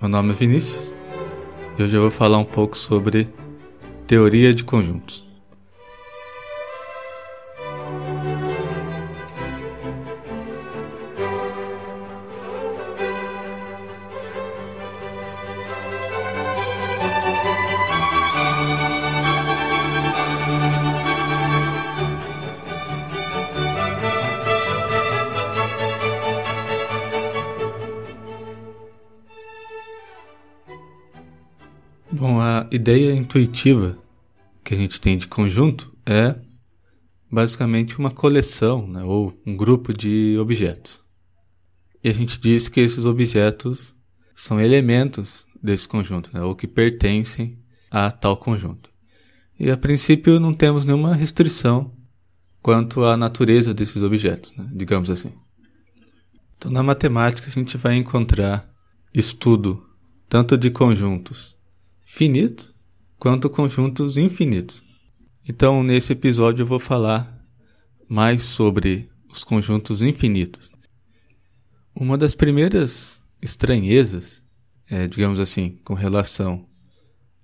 Meu nome é Vinícius e hoje eu vou falar um pouco sobre teoria de conjuntos. Bom, a ideia intuitiva que a gente tem de conjunto é basicamente uma coleção, né, ou um grupo de objetos. E a gente diz que esses objetos são elementos desse conjunto, né, ou que pertencem a tal conjunto. E a princípio não temos nenhuma restrição quanto à natureza desses objetos, né, digamos assim. Então na matemática a gente vai encontrar estudo tanto de conjuntos finitos quanto conjuntos infinitos. Então, nesse episódio, eu vou falar mais sobre os conjuntos infinitos. Uma das primeiras estranhezas, é, digamos assim, com relação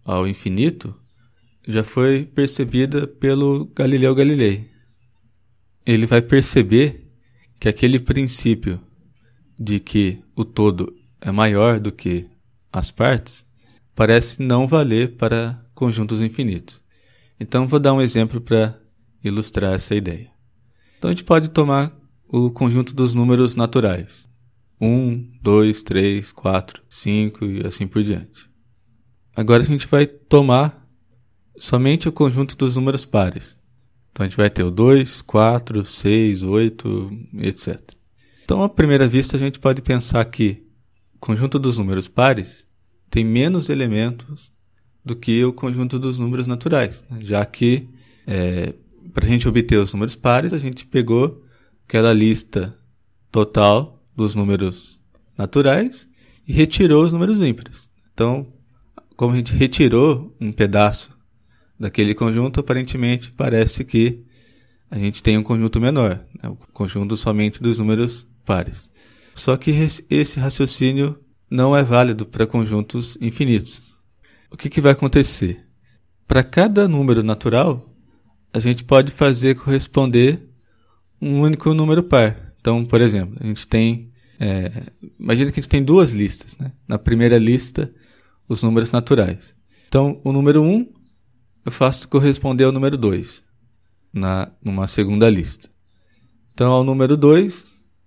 ao infinito, já foi percebida pelo Galileu Galilei. Ele vai perceber que aquele princípio de que o todo é maior do que as partes parece não valer para conjuntos infinitos. Então vou dar um exemplo para ilustrar essa ideia. Então a gente pode tomar o conjunto dos números naturais. 1, 2, 3, 4, 5 e assim por diante. Agora a gente vai tomar somente o conjunto dos números pares. Então a gente vai ter o 2, 4, 6, 8, etc. Então, à primeira vista, a gente pode pensar que o conjunto dos números pares tem menos elementos do que o conjunto dos números naturais, né? já que é, para a gente obter os números pares, a gente pegou aquela lista total dos números naturais e retirou os números ímpares. Então, como a gente retirou um pedaço daquele conjunto, aparentemente parece que a gente tem um conjunto menor, né? o conjunto somente dos números pares. Só que esse raciocínio não é válido para conjuntos infinitos. O que, que vai acontecer? Para cada número natural, a gente pode fazer corresponder um único número par. Então, por exemplo, a gente tem. É, imagina que a gente tem duas listas. Né? Na primeira lista, os números naturais. Então, o número 1 eu faço corresponder ao número 2 na numa segunda lista. Então, ao número 2,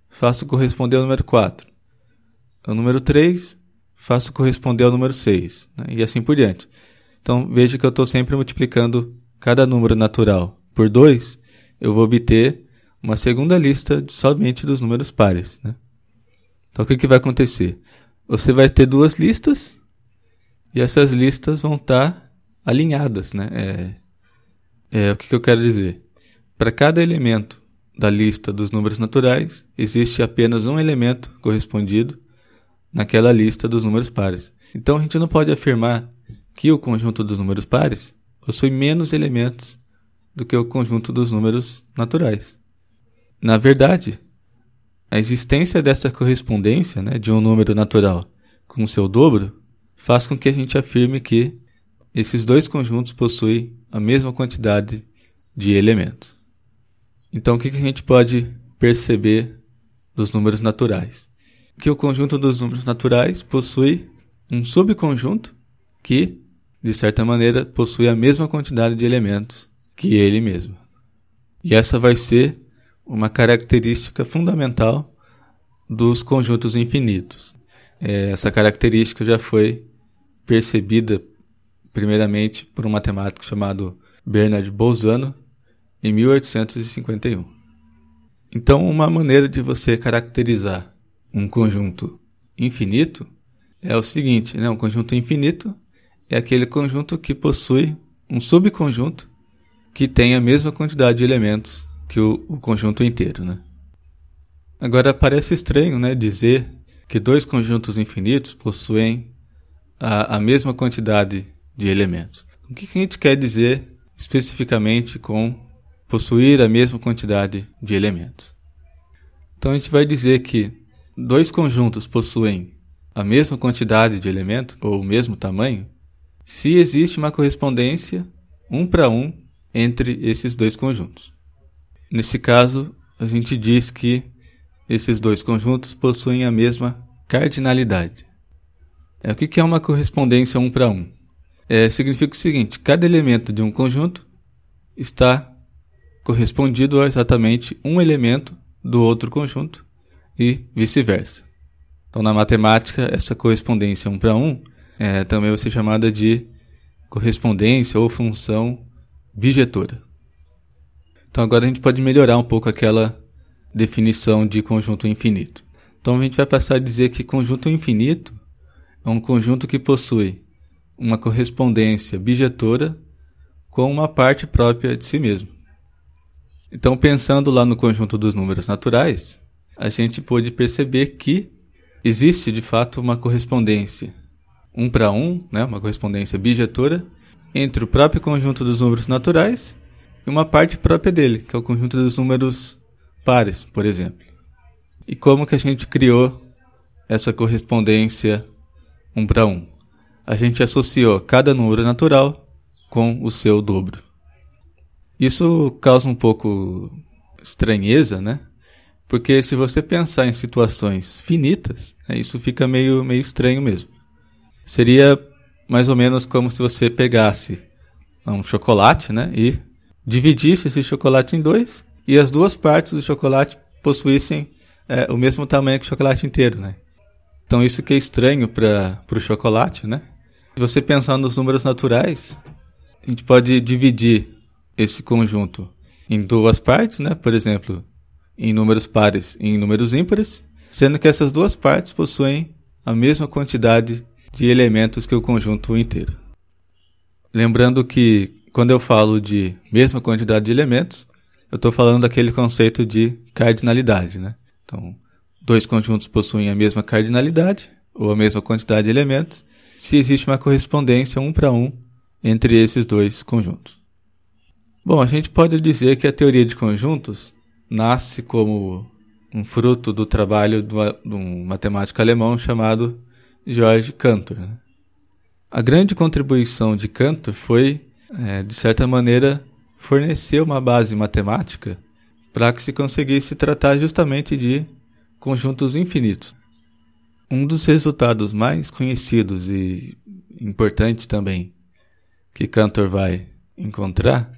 faço corresponder ao número 4 o número 3, faço corresponder ao número 6, né? e assim por diante. Então veja que eu estou sempre multiplicando cada número natural por 2, eu vou obter uma segunda lista somente dos números pares. Né? Então o que, que vai acontecer? Você vai ter duas listas e essas listas vão estar tá alinhadas. Né? É, é, o que, que eu quero dizer? Para cada elemento da lista dos números naturais, existe apenas um elemento correspondido naquela lista dos números pares. Então a gente não pode afirmar que o conjunto dos números pares possui menos elementos do que o conjunto dos números naturais. Na verdade, a existência dessa correspondência né, de um número natural com seu dobro faz com que a gente afirme que esses dois conjuntos possuem a mesma quantidade de elementos. Então, o que a gente pode perceber dos números naturais? Que o conjunto dos números naturais possui um subconjunto que, de certa maneira, possui a mesma quantidade de elementos que ele mesmo. E essa vai ser uma característica fundamental dos conjuntos infinitos. É, essa característica já foi percebida primeiramente por um matemático chamado Bernard Bolzano em 1851. Então, uma maneira de você caracterizar um conjunto infinito é o seguinte, né? Um conjunto infinito é aquele conjunto que possui um subconjunto que tem a mesma quantidade de elementos que o, o conjunto inteiro, né? Agora parece estranho, né, dizer que dois conjuntos infinitos possuem a, a mesma quantidade de elementos. O que, que a gente quer dizer especificamente com possuir a mesma quantidade de elementos? Então a gente vai dizer que dois conjuntos possuem a mesma quantidade de elementos ou o mesmo tamanho se existe uma correspondência um para um entre esses dois conjuntos. Nesse caso, a gente diz que esses dois conjuntos possuem a mesma cardinalidade. É, o que é uma correspondência um para um? É, significa o seguinte: cada elemento de um conjunto está correspondido a exatamente um elemento do outro conjunto e vice-versa. Então, na matemática, essa correspondência um para um é, também vai ser chamada de correspondência ou função bijetora. Então, agora a gente pode melhorar um pouco aquela definição de conjunto infinito. Então, a gente vai passar a dizer que conjunto infinito é um conjunto que possui uma correspondência bijetora com uma parte própria de si mesmo. Então, pensando lá no conjunto dos números naturais, a gente pôde perceber que existe de fato uma correspondência um para um, né, uma correspondência bijetora, entre o próprio conjunto dos números naturais e uma parte própria dele, que é o conjunto dos números pares, por exemplo. E como que a gente criou essa correspondência um para um? A gente associou cada número natural com o seu dobro. Isso causa um pouco estranheza, né? Porque se você pensar em situações finitas, né, isso fica meio, meio estranho mesmo. Seria mais ou menos como se você pegasse um chocolate né, e dividisse esse chocolate em dois e as duas partes do chocolate possuíssem é, o mesmo tamanho que o chocolate inteiro. Né? Então isso que é estranho para o chocolate. Né? Se você pensar nos números naturais, a gente pode dividir esse conjunto em duas partes, né? por exemplo, em números pares e em números ímpares, sendo que essas duas partes possuem a mesma quantidade de elementos que o conjunto inteiro. Lembrando que quando eu falo de mesma quantidade de elementos, eu estou falando daquele conceito de cardinalidade. Né? Então, dois conjuntos possuem a mesma cardinalidade, ou a mesma quantidade de elementos, se existe uma correspondência um para um entre esses dois conjuntos. Bom, a gente pode dizer que a teoria de conjuntos nasce como um fruto do trabalho de um matemático alemão chamado George Cantor. Né? A grande contribuição de Cantor foi, é, de certa maneira, fornecer uma base matemática para que se conseguisse tratar justamente de conjuntos infinitos. Um dos resultados mais conhecidos e importante também que Cantor vai encontrar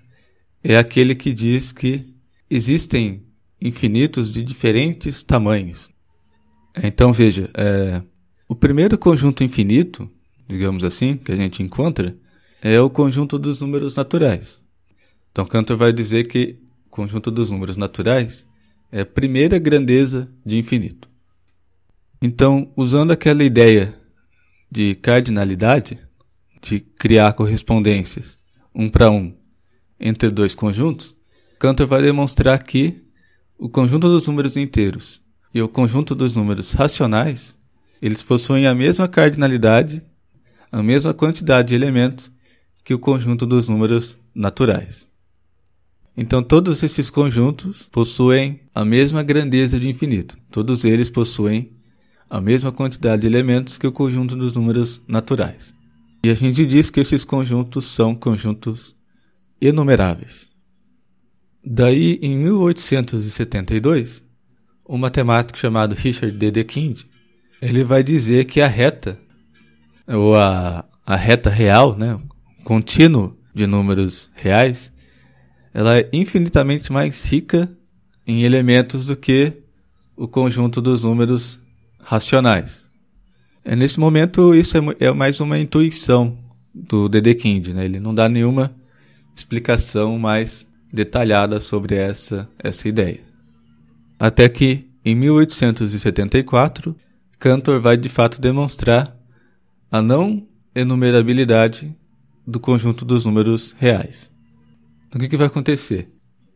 é aquele que diz que existem infinitos de diferentes tamanhos. Então veja, é, o primeiro conjunto infinito, digamos assim, que a gente encontra, é o conjunto dos números naturais. Então Cantor vai dizer que o conjunto dos números naturais é a primeira grandeza de infinito. Então, usando aquela ideia de cardinalidade, de criar correspondências um para um entre dois conjuntos, Cantor vai demonstrar que o conjunto dos números inteiros e o conjunto dos números racionais, eles possuem a mesma cardinalidade, a mesma quantidade de elementos que o conjunto dos números naturais. Então todos esses conjuntos possuem a mesma grandeza de infinito. Todos eles possuem a mesma quantidade de elementos que o conjunto dos números naturais. E a gente diz que esses conjuntos são conjuntos enumeráveis. Daí, em 1872, um matemático chamado Richard D. Dekind, ele vai dizer que a reta, ou a, a reta real, né, contínuo de números reais, ela é infinitamente mais rica em elementos do que o conjunto dos números racionais. É, nesse momento, isso é, é mais uma intuição do Dedekind, né? ele não dá nenhuma explicação mais detalhada sobre essa, essa ideia. Até que, em 1874, Cantor vai de fato demonstrar a não enumerabilidade do conjunto dos números reais. Então, o que, que vai acontecer?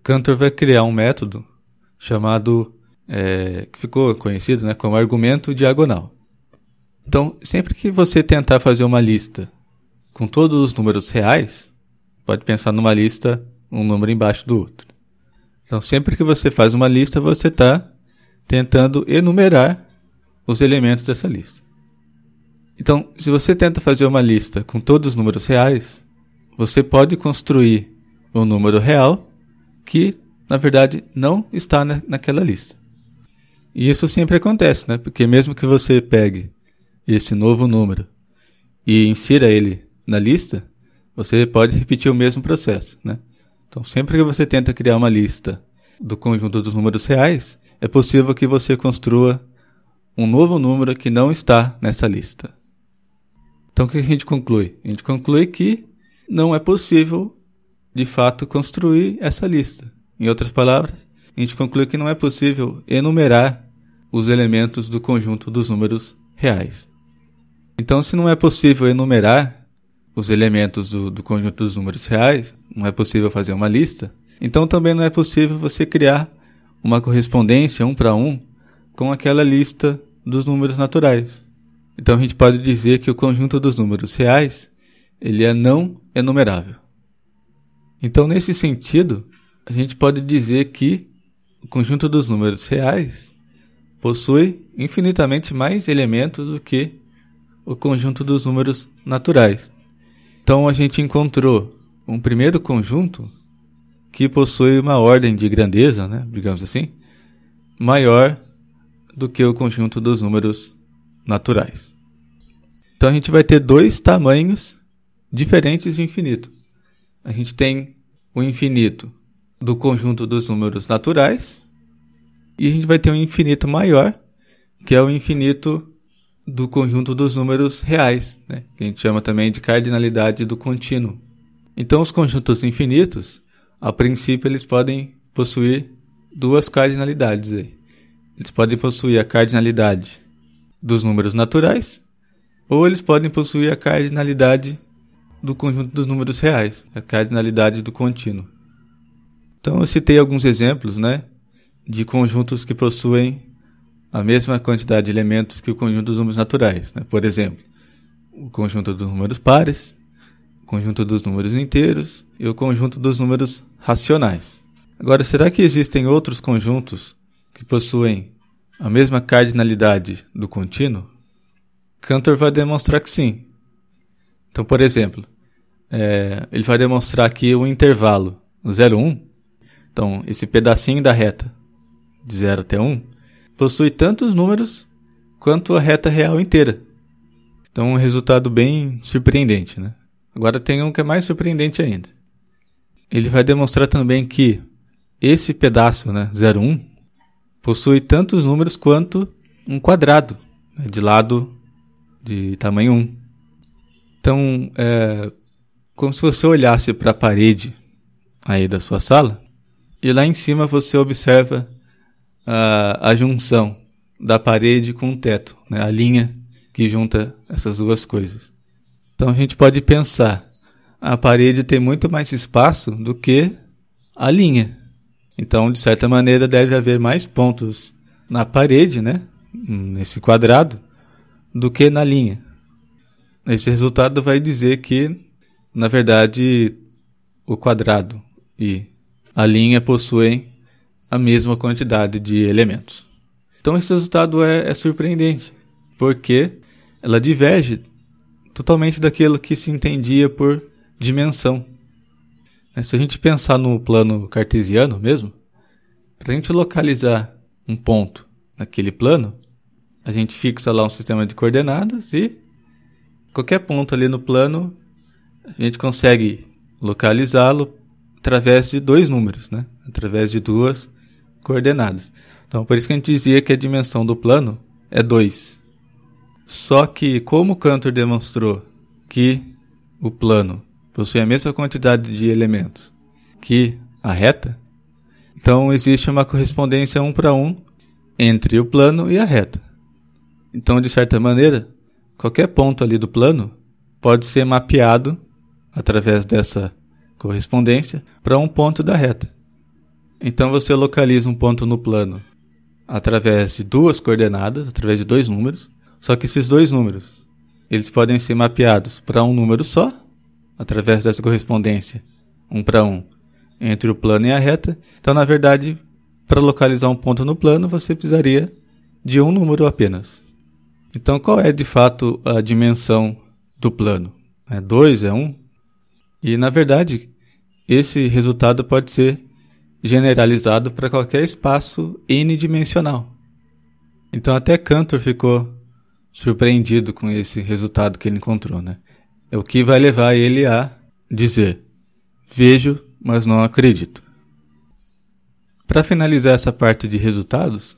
Cantor vai criar um método chamado, é, que ficou conhecido né, como argumento diagonal. Então, sempre que você tentar fazer uma lista com todos os números reais, pode pensar numa lista um número embaixo do outro. Então, sempre que você faz uma lista, você está tentando enumerar os elementos dessa lista. Então, se você tenta fazer uma lista com todos os números reais, você pode construir um número real que, na verdade, não está na, naquela lista. E isso sempre acontece, né? Porque mesmo que você pegue esse novo número e insira ele na lista, você pode repetir o mesmo processo, né? Então, sempre que você tenta criar uma lista do conjunto dos números reais, é possível que você construa um novo número que não está nessa lista. Então, o que a gente conclui? A gente conclui que não é possível, de fato, construir essa lista. Em outras palavras, a gente conclui que não é possível enumerar os elementos do conjunto dos números reais. Então, se não é possível enumerar os elementos do, do conjunto dos números reais, não é possível fazer uma lista, então também não é possível você criar uma correspondência um para um com aquela lista dos números naturais. Então a gente pode dizer que o conjunto dos números reais ele é não enumerável. Então nesse sentido, a gente pode dizer que o conjunto dos números reais possui infinitamente mais elementos do que o conjunto dos números naturais. Então a gente encontrou um primeiro conjunto que possui uma ordem de grandeza, né, digamos assim, maior do que o conjunto dos números naturais. Então a gente vai ter dois tamanhos diferentes de infinito. A gente tem o infinito do conjunto dos números naturais e a gente vai ter um infinito maior, que é o infinito do conjunto dos números reais, né? que a gente chama também de cardinalidade do contínuo. Então os conjuntos infinitos a princípio, eles podem possuir duas cardinalidades. Aí. Eles podem possuir a cardinalidade dos números naturais, ou eles podem possuir a cardinalidade do conjunto dos números reais, a cardinalidade do contínuo. Então, eu citei alguns exemplos né, de conjuntos que possuem a mesma quantidade de elementos que o conjunto dos números naturais. Né? Por exemplo, o conjunto dos números pares, o conjunto dos números inteiros e o conjunto dos números racionais. Agora, será que existem outros conjuntos que possuem a mesma cardinalidade do contínuo? Cantor vai demonstrar que sim. Então, por exemplo, é, ele vai demonstrar que o intervalo 0, 1, então esse pedacinho da reta de 0 até 1, possui tantos números quanto a reta real inteira. Então, um resultado bem surpreendente, né? Agora tem um que é mais surpreendente ainda. Ele vai demonstrar também que esse pedaço, né, 01, possui tantos números quanto um quadrado, né, de lado de tamanho 1. Então, é como se você olhasse para a parede aí da sua sala e lá em cima você observa a, a junção da parede com o teto, né, a linha que junta essas duas coisas. Então a gente pode pensar, a parede tem muito mais espaço do que a linha. Então, de certa maneira, deve haver mais pontos na parede, né, nesse quadrado, do que na linha. Esse resultado vai dizer que, na verdade, o quadrado e a linha possuem a mesma quantidade de elementos. Então, esse resultado é, é surpreendente, porque ela diverge totalmente daquilo que se entendia por dimensão. Né, se a gente pensar no plano cartesiano mesmo, para a gente localizar um ponto naquele plano, a gente fixa lá um sistema de coordenadas e qualquer ponto ali no plano a gente consegue localizá-lo através de dois números, né? através de duas coordenadas. Então, por isso que a gente dizia que a dimensão do plano é 2. Só que, como Cantor demonstrou que o plano possui a mesma quantidade de elementos que a reta, então existe uma correspondência um para um entre o plano e a reta. Então, de certa maneira, qualquer ponto ali do plano pode ser mapeado através dessa correspondência para um ponto da reta. Então você localiza um ponto no plano através de duas coordenadas, através de dois números, só que esses dois números, eles podem ser mapeados para um número só, através dessa correspondência, um para um, entre o plano e a reta. Então, na verdade, para localizar um ponto no plano, você precisaria de um número apenas. Então, qual é de fato a dimensão do plano? É 2, é 1? Um? E, na verdade, esse resultado pode ser generalizado para qualquer espaço n-dimensional. Então, até Cantor ficou surpreendido com esse resultado que ele encontrou. Né? É o que vai levar ele a dizer: Vejo, mas não acredito. Para finalizar essa parte de resultados,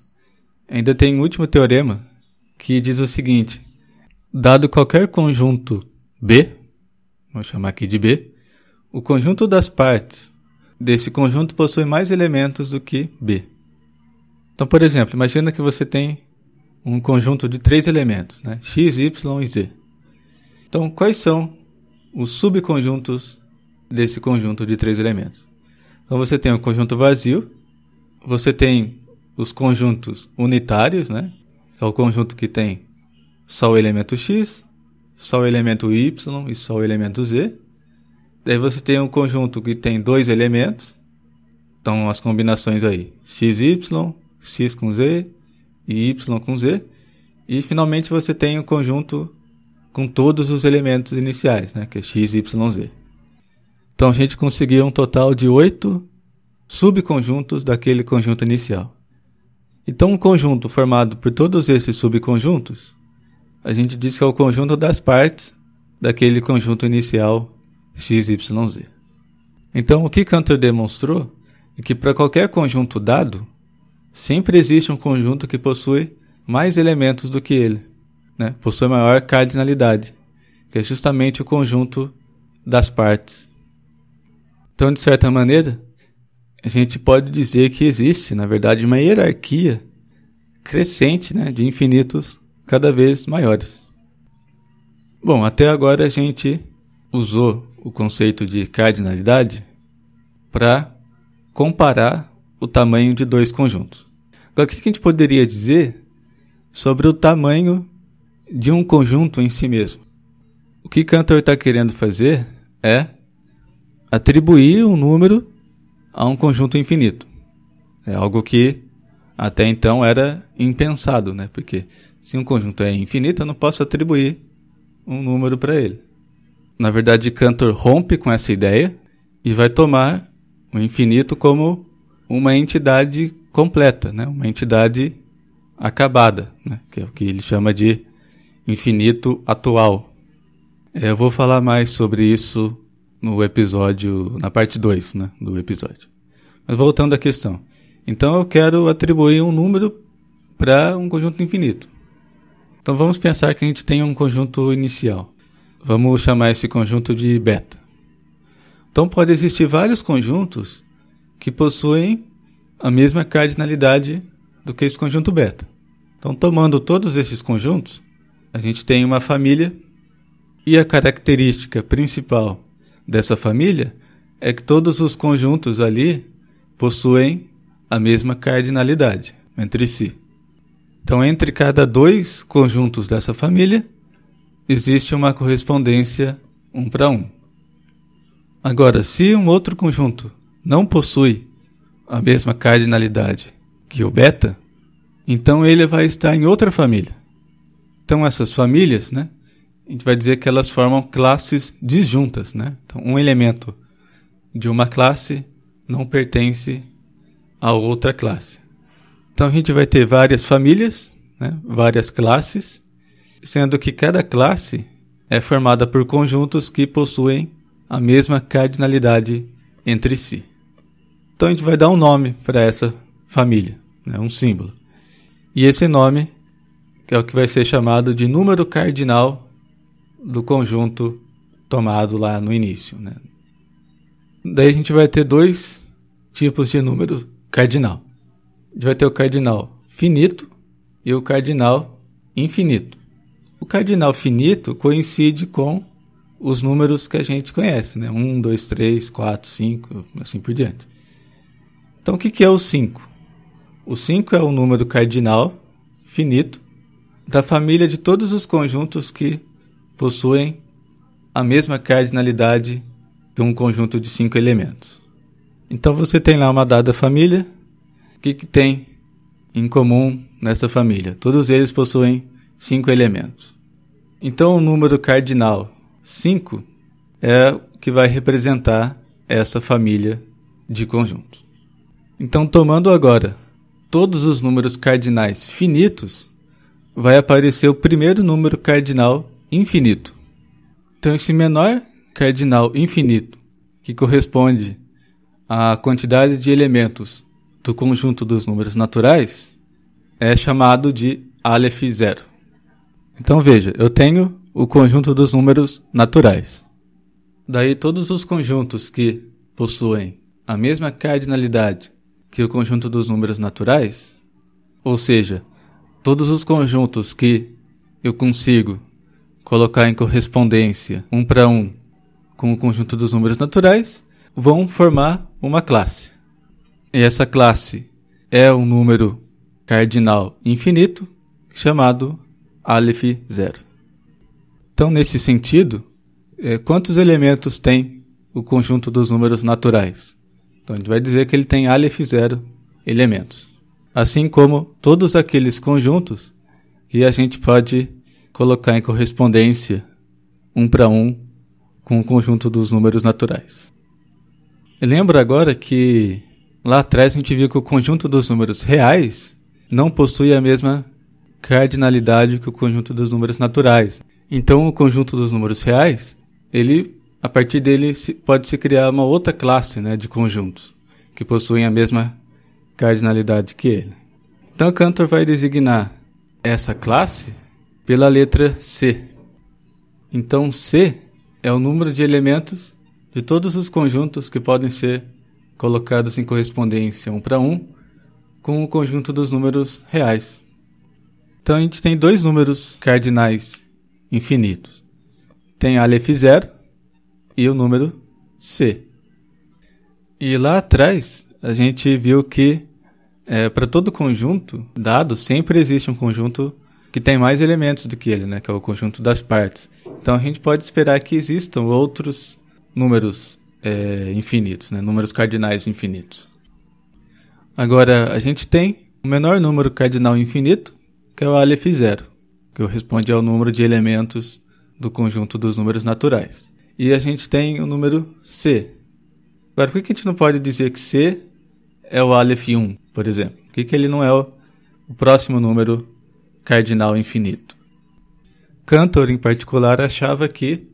ainda tem um último teorema que diz o seguinte: dado qualquer conjunto B, vou chamar aqui de B, o conjunto das partes desse conjunto possui mais elementos do que B. Então, por exemplo, imagina que você tem um conjunto de três elementos, né? x, y e z. Então, quais são os subconjuntos desse conjunto de três elementos? Então, você tem o conjunto vazio, você tem os conjuntos unitários, né? É o conjunto que tem só o elemento x, só o elemento y e só o elemento z. Daí você tem um conjunto que tem dois elementos. Então as combinações aí, x, y, x com z e y com z. E finalmente você tem um conjunto com todos os elementos iniciais, né? que é x, y, z. Então a gente conseguiu um total de oito subconjuntos daquele conjunto inicial. Então, um conjunto formado por todos esses subconjuntos, a gente diz que é o conjunto das partes daquele conjunto inicial x, y, z. Então, o que Cantor demonstrou é que para qualquer conjunto dado, sempre existe um conjunto que possui mais elementos do que ele, né? possui maior cardinalidade, que é justamente o conjunto das partes. Então, de certa maneira, a gente pode dizer que existe, na verdade, uma hierarquia crescente né, de infinitos cada vez maiores. Bom, até agora a gente usou o conceito de cardinalidade para comparar o tamanho de dois conjuntos. Agora, o que a gente poderia dizer sobre o tamanho de um conjunto em si mesmo? O que Cantor está querendo fazer é atribuir um número a um conjunto infinito. É algo que até então era impensado, né? Porque se um conjunto é infinito, eu não posso atribuir um número para ele. Na verdade, Cantor rompe com essa ideia e vai tomar o infinito como uma entidade completa, né? uma entidade acabada, né? que é o que ele chama de infinito atual. É, eu vou falar mais sobre isso no episódio, na parte 2 né, do episódio. Mas voltando à questão. Então eu quero atribuir um número para um conjunto infinito. Então vamos pensar que a gente tem um conjunto inicial. Vamos chamar esse conjunto de beta. Então pode existir vários conjuntos que possuem a mesma cardinalidade do que esse conjunto beta. Então tomando todos esses conjuntos, a gente tem uma família e a característica principal dessa família é que todos os conjuntos ali possuem a mesma cardinalidade entre si. Então, entre cada dois conjuntos dessa família, existe uma correspondência um para um. Agora, se um outro conjunto não possui a mesma cardinalidade que o beta, então ele vai estar em outra família. Então, essas famílias, né, a gente vai dizer que elas formam classes disjuntas, né? Então, um elemento de uma classe não pertence a outra classe. Então a gente vai ter várias famílias, né? várias classes, sendo que cada classe é formada por conjuntos que possuem a mesma cardinalidade entre si. Então a gente vai dar um nome para essa família, né? um símbolo. E esse nome é o que vai ser chamado de número cardinal do conjunto tomado lá no início. Né? Daí a gente vai ter dois tipos de número cardinal. A gente vai ter o cardinal finito e o cardinal infinito. Cardinal finito coincide com os números que a gente conhece, né? 1, 2, 3, 4, 5, assim por diante. Então o que é o 5? O 5 é o número cardinal finito da família de todos os conjuntos que possuem a mesma cardinalidade de um conjunto de cinco elementos. Então você tem lá uma dada família. O que, que tem em comum nessa família? Todos eles possuem cinco elementos. Então o número cardinal 5 é o que vai representar essa família de conjuntos. Então, tomando agora todos os números cardinais finitos, vai aparecer o primeiro número cardinal infinito. Então, esse menor cardinal infinito, que corresponde à quantidade de elementos do conjunto dos números naturais, é chamado de Aleph zero. Então veja, eu tenho o conjunto dos números naturais. Daí todos os conjuntos que possuem a mesma cardinalidade que o conjunto dos números naturais, ou seja, todos os conjuntos que eu consigo colocar em correspondência um para um com o conjunto dos números naturais, vão formar uma classe. E essa classe é um número cardinal infinito chamado Aleph zero. Então, nesse sentido, é, quantos elementos tem o conjunto dos números naturais? Então, a gente vai dizer que ele tem Aleph zero elementos. Assim como todos aqueles conjuntos que a gente pode colocar em correspondência um para um com o conjunto dos números naturais. Lembra agora que lá atrás a gente viu que o conjunto dos números reais não possui a mesma cardinalidade que o conjunto dos números naturais. Então, o conjunto dos números reais, ele, a partir dele, pode se criar uma outra classe né, de conjuntos que possuem a mesma cardinalidade que ele. Então, Cantor vai designar essa classe pela letra C. Então, C é o número de elementos de todos os conjuntos que podem ser colocados em correspondência um para um com o conjunto dos números reais. Então a gente tem dois números cardinais infinitos. Tem Aleph zero e o número C. E lá atrás a gente viu que é, para todo conjunto dado sempre existe um conjunto que tem mais elementos do que ele, né, que é o conjunto das partes. Então a gente pode esperar que existam outros números é, infinitos, né, números cardinais infinitos. Agora a gente tem o menor número cardinal infinito, que é o Aleph zero, que corresponde ao número de elementos do conjunto dos números naturais. E a gente tem o número C. Agora, por que a gente não pode dizer que C é o Aleph 1, por exemplo? Por que, que ele não é o, o próximo número cardinal infinito. Cantor, em particular, achava que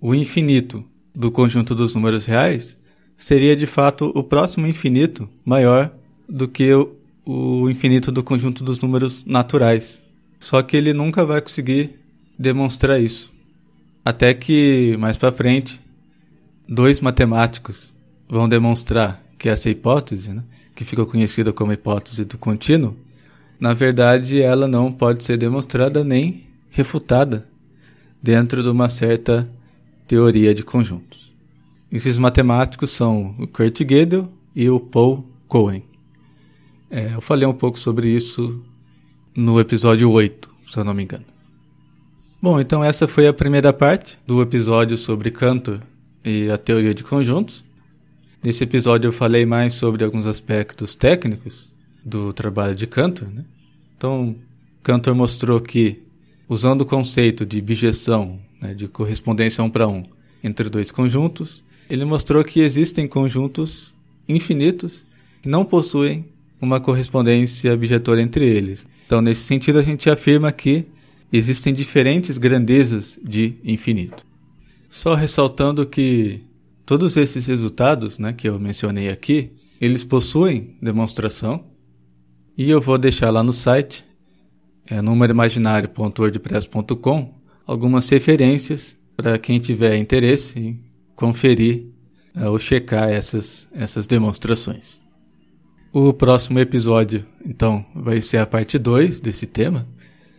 o infinito do conjunto dos números reais seria de fato o próximo infinito maior do que o, o infinito do conjunto dos números naturais. Só que ele nunca vai conseguir demonstrar isso. Até que mais para frente, dois matemáticos vão demonstrar que essa hipótese, né, que ficou conhecida como hipótese do contínuo, na verdade, ela não pode ser demonstrada nem refutada dentro de uma certa teoria de conjuntos. Esses matemáticos são o Kurt Gödel e o Paul Cohen. É, eu falei um pouco sobre isso no episódio 8, se eu não me engano. Bom, então essa foi a primeira parte do episódio sobre Cantor e a teoria de conjuntos. Nesse episódio eu falei mais sobre alguns aspectos técnicos do trabalho de Cantor. Né? Então, Cantor mostrou que, usando o conceito de bijeção, né, de correspondência um para um, entre dois conjuntos, ele mostrou que existem conjuntos infinitos que não possuem uma correspondência bijetora entre eles. Então, nesse sentido, a gente afirma que existem diferentes grandezas de infinito. Só ressaltando que todos esses resultados né, que eu mencionei aqui, eles possuem demonstração, e eu vou deixar lá no site, é, algumas referências para quem tiver interesse em conferir é, ou checar essas, essas demonstrações. O próximo episódio, então, vai ser a parte 2 desse tema,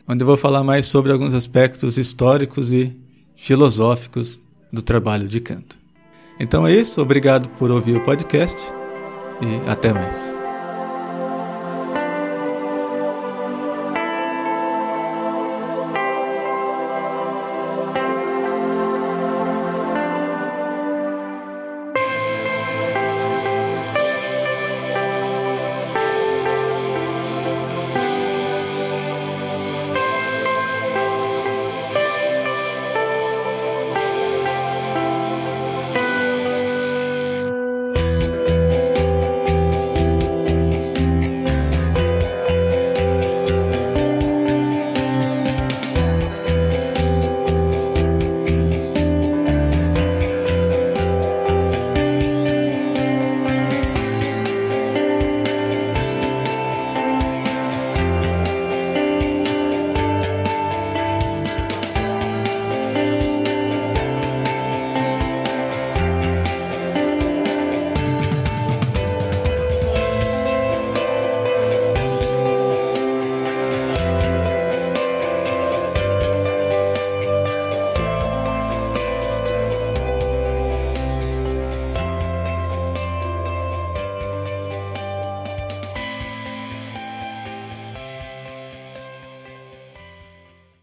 onde eu vou falar mais sobre alguns aspectos históricos e filosóficos do trabalho de canto. Então é isso, obrigado por ouvir o podcast e até mais.